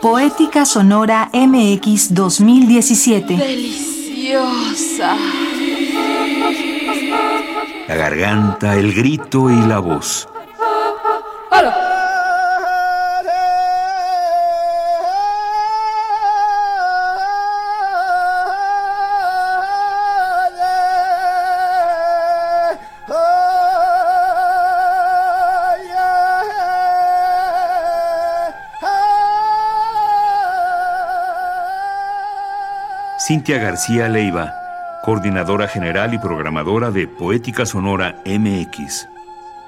Poética Sonora MX 2017. Deliciosa. La garganta, el grito y la voz. Cintia García Leiva, coordinadora general y programadora de Poética Sonora MX.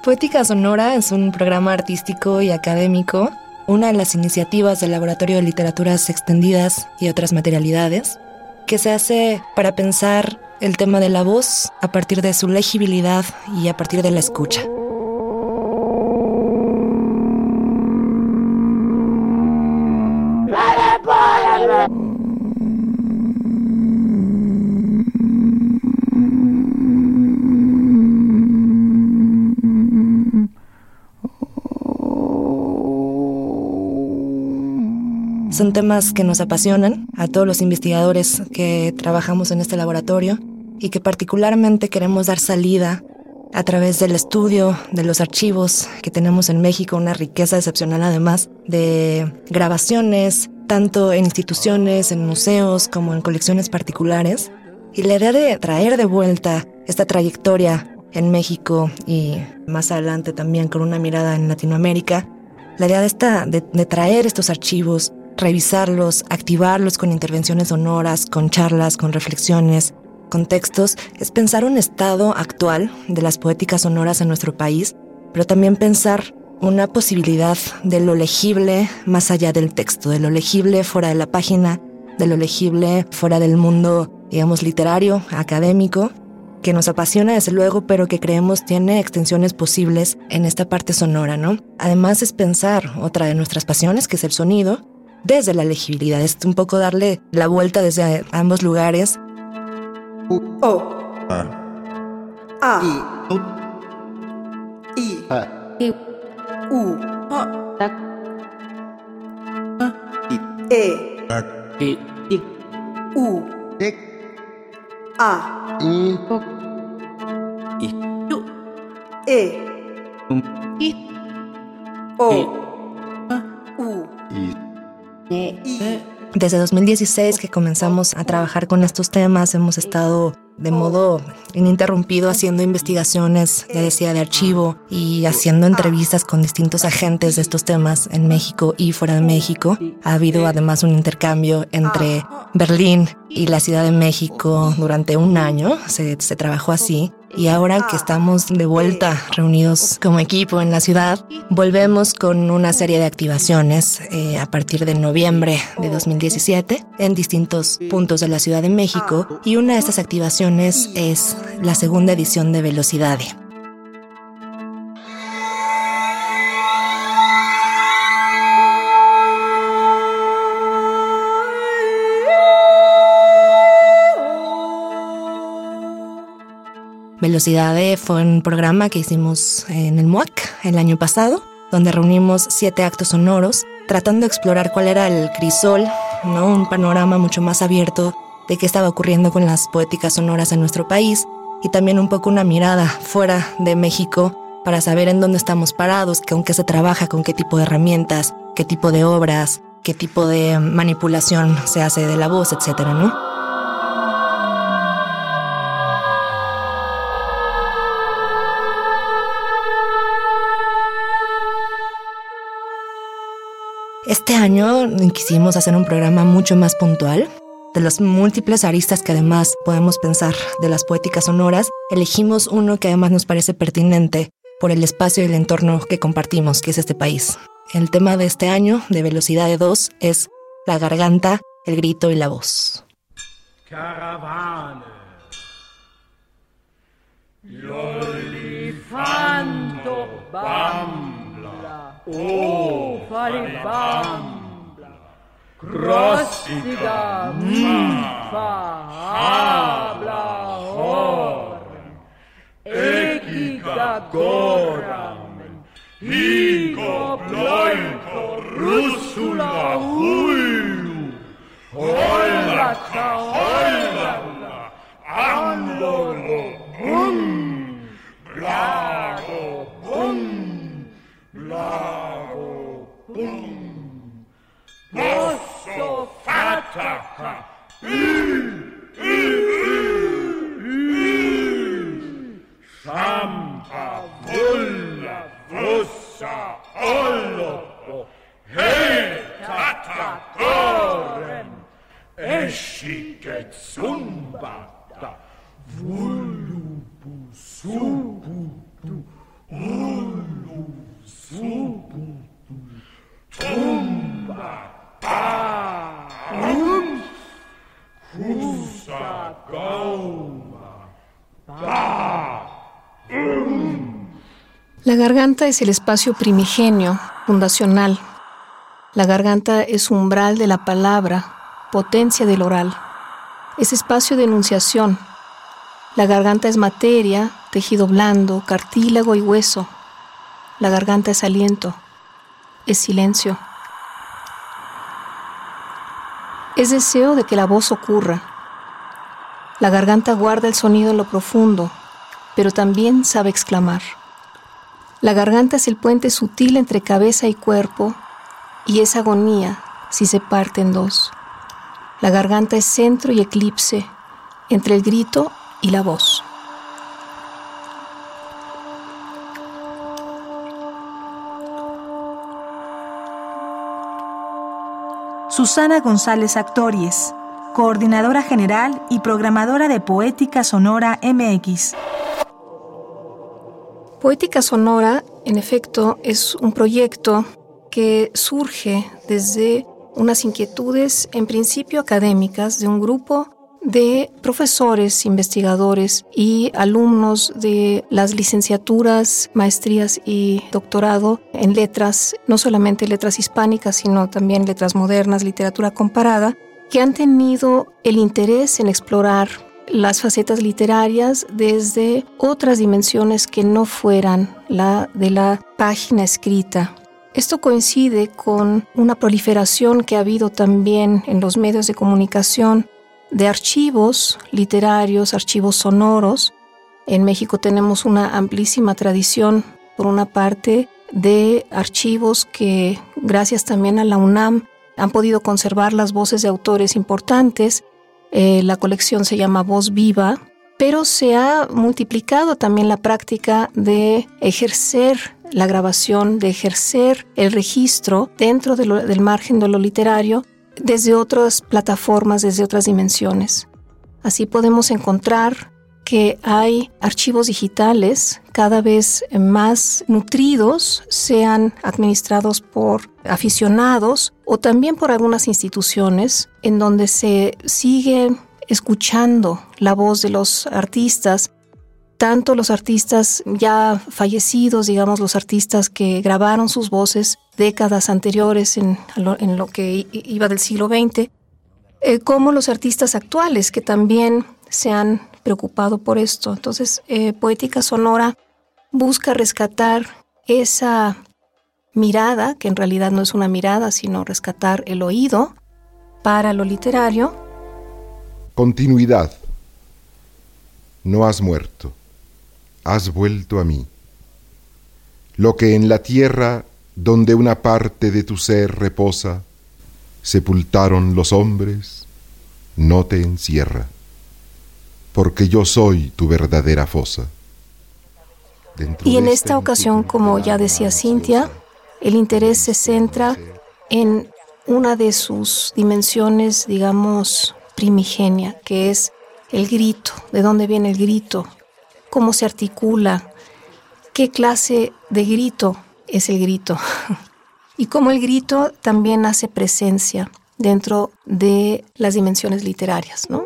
Poética Sonora es un programa artístico y académico, una de las iniciativas del Laboratorio de Literaturas Extendidas y otras materialidades, que se hace para pensar el tema de la voz a partir de su legibilidad y a partir de la escucha. Son temas que nos apasionan a todos los investigadores que trabajamos en este laboratorio y que particularmente queremos dar salida a través del estudio de los archivos que tenemos en México, una riqueza excepcional además de grabaciones, tanto en instituciones, en museos, como en colecciones particulares. Y la idea de traer de vuelta esta trayectoria en México y más adelante también con una mirada en Latinoamérica, la idea de, esta, de, de traer estos archivos revisarlos, activarlos con intervenciones sonoras, con charlas, con reflexiones, con textos, es pensar un estado actual de las poéticas sonoras en nuestro país, pero también pensar una posibilidad de lo legible más allá del texto, de lo legible fuera de la página, de lo legible fuera del mundo, digamos, literario, académico, que nos apasiona desde luego, pero que creemos tiene extensiones posibles en esta parte sonora, ¿no? Además es pensar otra de nuestras pasiones, que es el sonido, desde la legibilidad. Es un poco darle la vuelta desde ambos lugares. U, o. A. A. I. I. I. U. E. I. U. A. I. E. I. O. Desde 2016 que comenzamos a trabajar con estos temas, hemos estado de modo ininterrumpido haciendo investigaciones, ya decía, de archivo y haciendo entrevistas con distintos agentes de estos temas en México y fuera de México. Ha habido además un intercambio entre Berlín y la Ciudad de México durante un año, se, se trabajó así. Y ahora que estamos de vuelta reunidos como equipo en la ciudad, volvemos con una serie de activaciones eh, a partir de noviembre de 2017 en distintos puntos de la Ciudad de México y una de estas activaciones es la segunda edición de Velocidad. Velocidad fue un programa que hicimos en el MUAC el año pasado, donde reunimos siete actos sonoros, tratando de explorar cuál era el crisol, ¿no? un panorama mucho más abierto de qué estaba ocurriendo con las poéticas sonoras en nuestro país y también un poco una mirada fuera de México para saber en dónde estamos parados, con qué se trabaja, con qué tipo de herramientas, qué tipo de obras, qué tipo de manipulación se hace de la voz, etcétera, ¿no? Este año quisimos hacer un programa mucho más puntual. De las múltiples aristas que además podemos pensar de las poéticas sonoras, elegimos uno que además nos parece pertinente por el espacio y el entorno que compartimos, que es este país. El tema de este año, de Velocidad de Dos, es la garganta, el grito y la voz. Caravane. Oh, Kalibambla, Krossida, Mfa, Habla, Horan, Ekika, Goramen, Higo, Bloinko, Russula, Hullu, Hollaka, Hollalla, Anlolo, La garganta es el espacio primigenio, fundacional. La garganta es umbral de la palabra, potencia del oral. Es espacio de enunciación. La garganta es materia, tejido blando, cartílago y hueso. La garganta es aliento, es silencio. Es deseo de que la voz ocurra. La garganta guarda el sonido en lo profundo, pero también sabe exclamar. La garganta es el puente sutil entre cabeza y cuerpo y es agonía si se parte en dos. La garganta es centro y eclipse entre el grito y la voz. Susana González Actories, coordinadora general y programadora de Poética Sonora MX. Poética Sonora, en efecto, es un proyecto que surge desde unas inquietudes, en principio académicas, de un grupo de profesores, investigadores y alumnos de las licenciaturas, maestrías y doctorado en letras, no solamente letras hispánicas, sino también letras modernas, literatura comparada, que han tenido el interés en explorar las facetas literarias desde otras dimensiones que no fueran la de la página escrita. Esto coincide con una proliferación que ha habido también en los medios de comunicación de archivos literarios, archivos sonoros. En México tenemos una amplísima tradición, por una parte, de archivos que, gracias también a la UNAM, han podido conservar las voces de autores importantes. Eh, la colección se llama Voz Viva, pero se ha multiplicado también la práctica de ejercer la grabación, de ejercer el registro dentro del margen de lo literario desde otras plataformas, desde otras dimensiones. Así podemos encontrar que hay archivos digitales cada vez más nutridos, sean administrados por aficionados o también por algunas instituciones, en donde se sigue escuchando la voz de los artistas tanto los artistas ya fallecidos, digamos los artistas que grabaron sus voces décadas anteriores en, lo que iba del siglo XX, eh, como los artistas actuales que también se han preocupado por esto. Entonces, eh, Poética Sonora busca rescatar esa mirada, que en realidad no es una mirada, sino rescatar el oído para lo literario. Continuidad. No has muerto has vuelto a mí. Lo que en la tierra donde una parte de tu ser reposa, sepultaron los hombres, no te encierra, porque yo soy tu verdadera fosa. y en esta ocasión, como ya decía Cintia, el interés se centra en una de sus dimensiones, digamos, primigenia, que es el grito, de dónde viene el grito, cómo se articula, qué clase de grito es el grito y cómo el grito también hace presencia dentro de las dimensiones literarias, ¿no?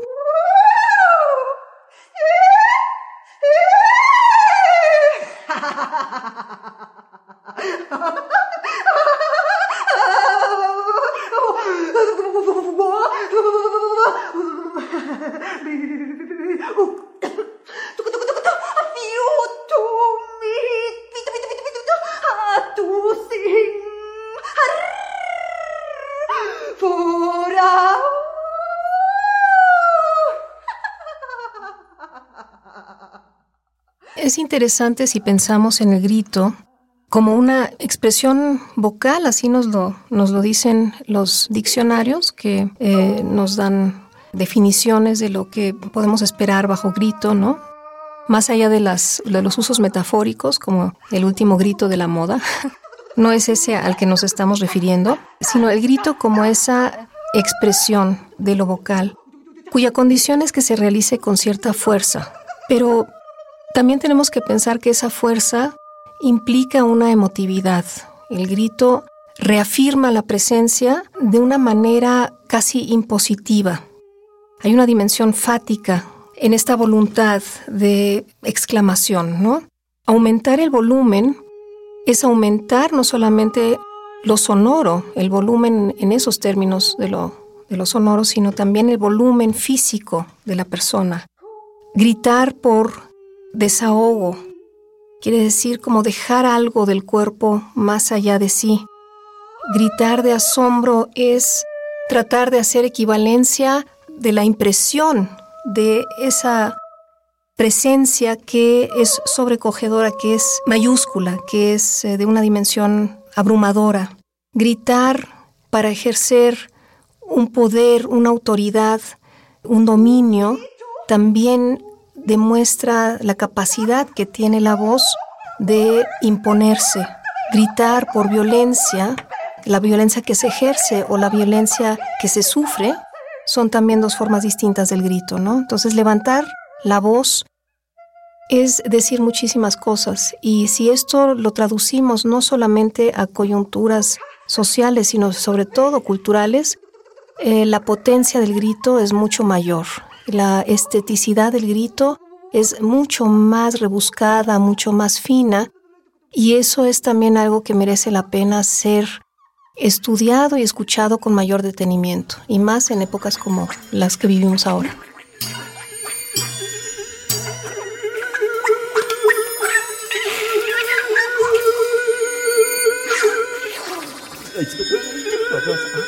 Es interesante si pensamos en el grito como una expresión vocal, así nos lo, nos lo dicen los diccionarios que eh, nos dan definiciones de lo que podemos esperar bajo grito, ¿no? Más allá de, de los usos metafóricos, como el último grito de la moda, no es ese al que nos estamos refiriendo, sino el grito como esa expresión de lo vocal, cuya condición es que se realice con cierta fuerza. Pero también tenemos que pensar que esa fuerza implica una emotividad. El grito reafirma la presencia de una manera casi impositiva. Hay una dimensión fática en esta voluntad de exclamación, ¿no? Aumentar el volumen es aumentar no solamente lo sonoro, el volumen en esos términos de lo, de lo sonoro, sino también el volumen físico de la persona. Gritar por desahogo quiere decir como dejar algo del cuerpo más allá de sí. Gritar de asombro es tratar de hacer equivalencia de la impresión de esa presencia que es sobrecogedora, que es mayúscula, que es eh, de una dimensión abrumadora. Gritar para ejercer un poder, una autoridad, un dominio, también demuestra la capacidad que tiene la voz de imponerse. Gritar por violencia, la violencia que se ejerce o la violencia que se sufre, son también dos formas distintas del grito, ¿no? Entonces levantar la voz es decir muchísimas cosas y si esto lo traducimos no solamente a coyunturas sociales, sino sobre todo culturales, eh, la potencia del grito es mucho mayor. La esteticidad del grito es mucho más rebuscada, mucho más fina, y eso es también algo que merece la pena ser estudiado y escuchado con mayor detenimiento, y más en épocas como las que vivimos ahora.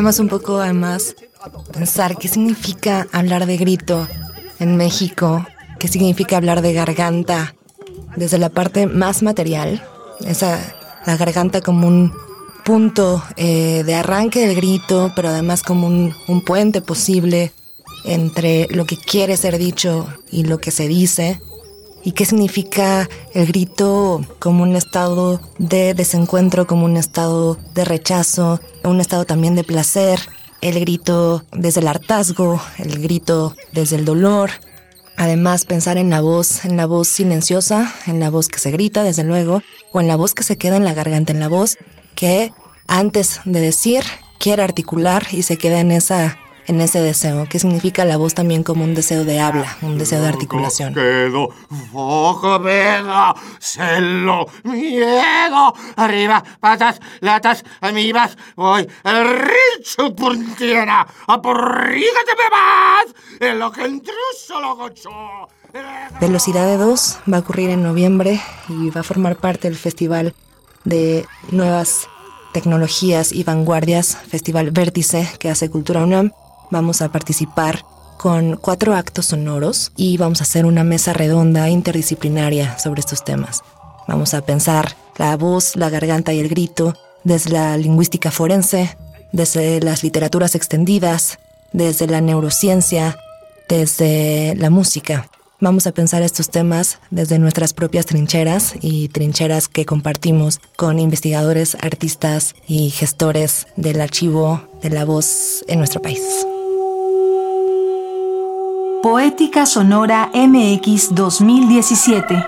Queríamos un poco además pensar qué significa hablar de grito en México, qué significa hablar de garganta desde la parte más material, esa la garganta como un punto eh, de arranque del grito, pero además como un, un puente posible entre lo que quiere ser dicho y lo que se dice. ¿Y qué significa el grito como un estado de desencuentro, como un estado de rechazo, un estado también de placer? El grito desde el hartazgo, el grito desde el dolor. Además, pensar en la voz, en la voz silenciosa, en la voz que se grita, desde luego, o en la voz que se queda en la garganta, en la voz que antes de decir quiere articular y se queda en esa en ese deseo, que significa la voz también como un deseo de habla, un deseo de articulación. Quedo, foco, vedo, celo, miedo, arriba, patas, latas, amibas, voy, el richo puntiera, aporrígate más, en lo que intruso lo gocho. Velocidad de dos va a ocurrir en noviembre y va a formar parte del festival de nuevas tecnologías y vanguardias, Festival Vértice que hace Cultura UNAM. Vamos a participar con cuatro actos sonoros y vamos a hacer una mesa redonda interdisciplinaria sobre estos temas. Vamos a pensar la voz, la garganta y el grito desde la lingüística forense, desde las literaturas extendidas, desde la neurociencia, desde la música. Vamos a pensar estos temas desde nuestras propias trincheras y trincheras que compartimos con investigadores, artistas y gestores del archivo de la voz en nuestro país. Poética Sonora MX 2017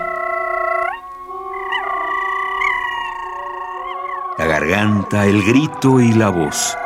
La garganta, el grito y la voz.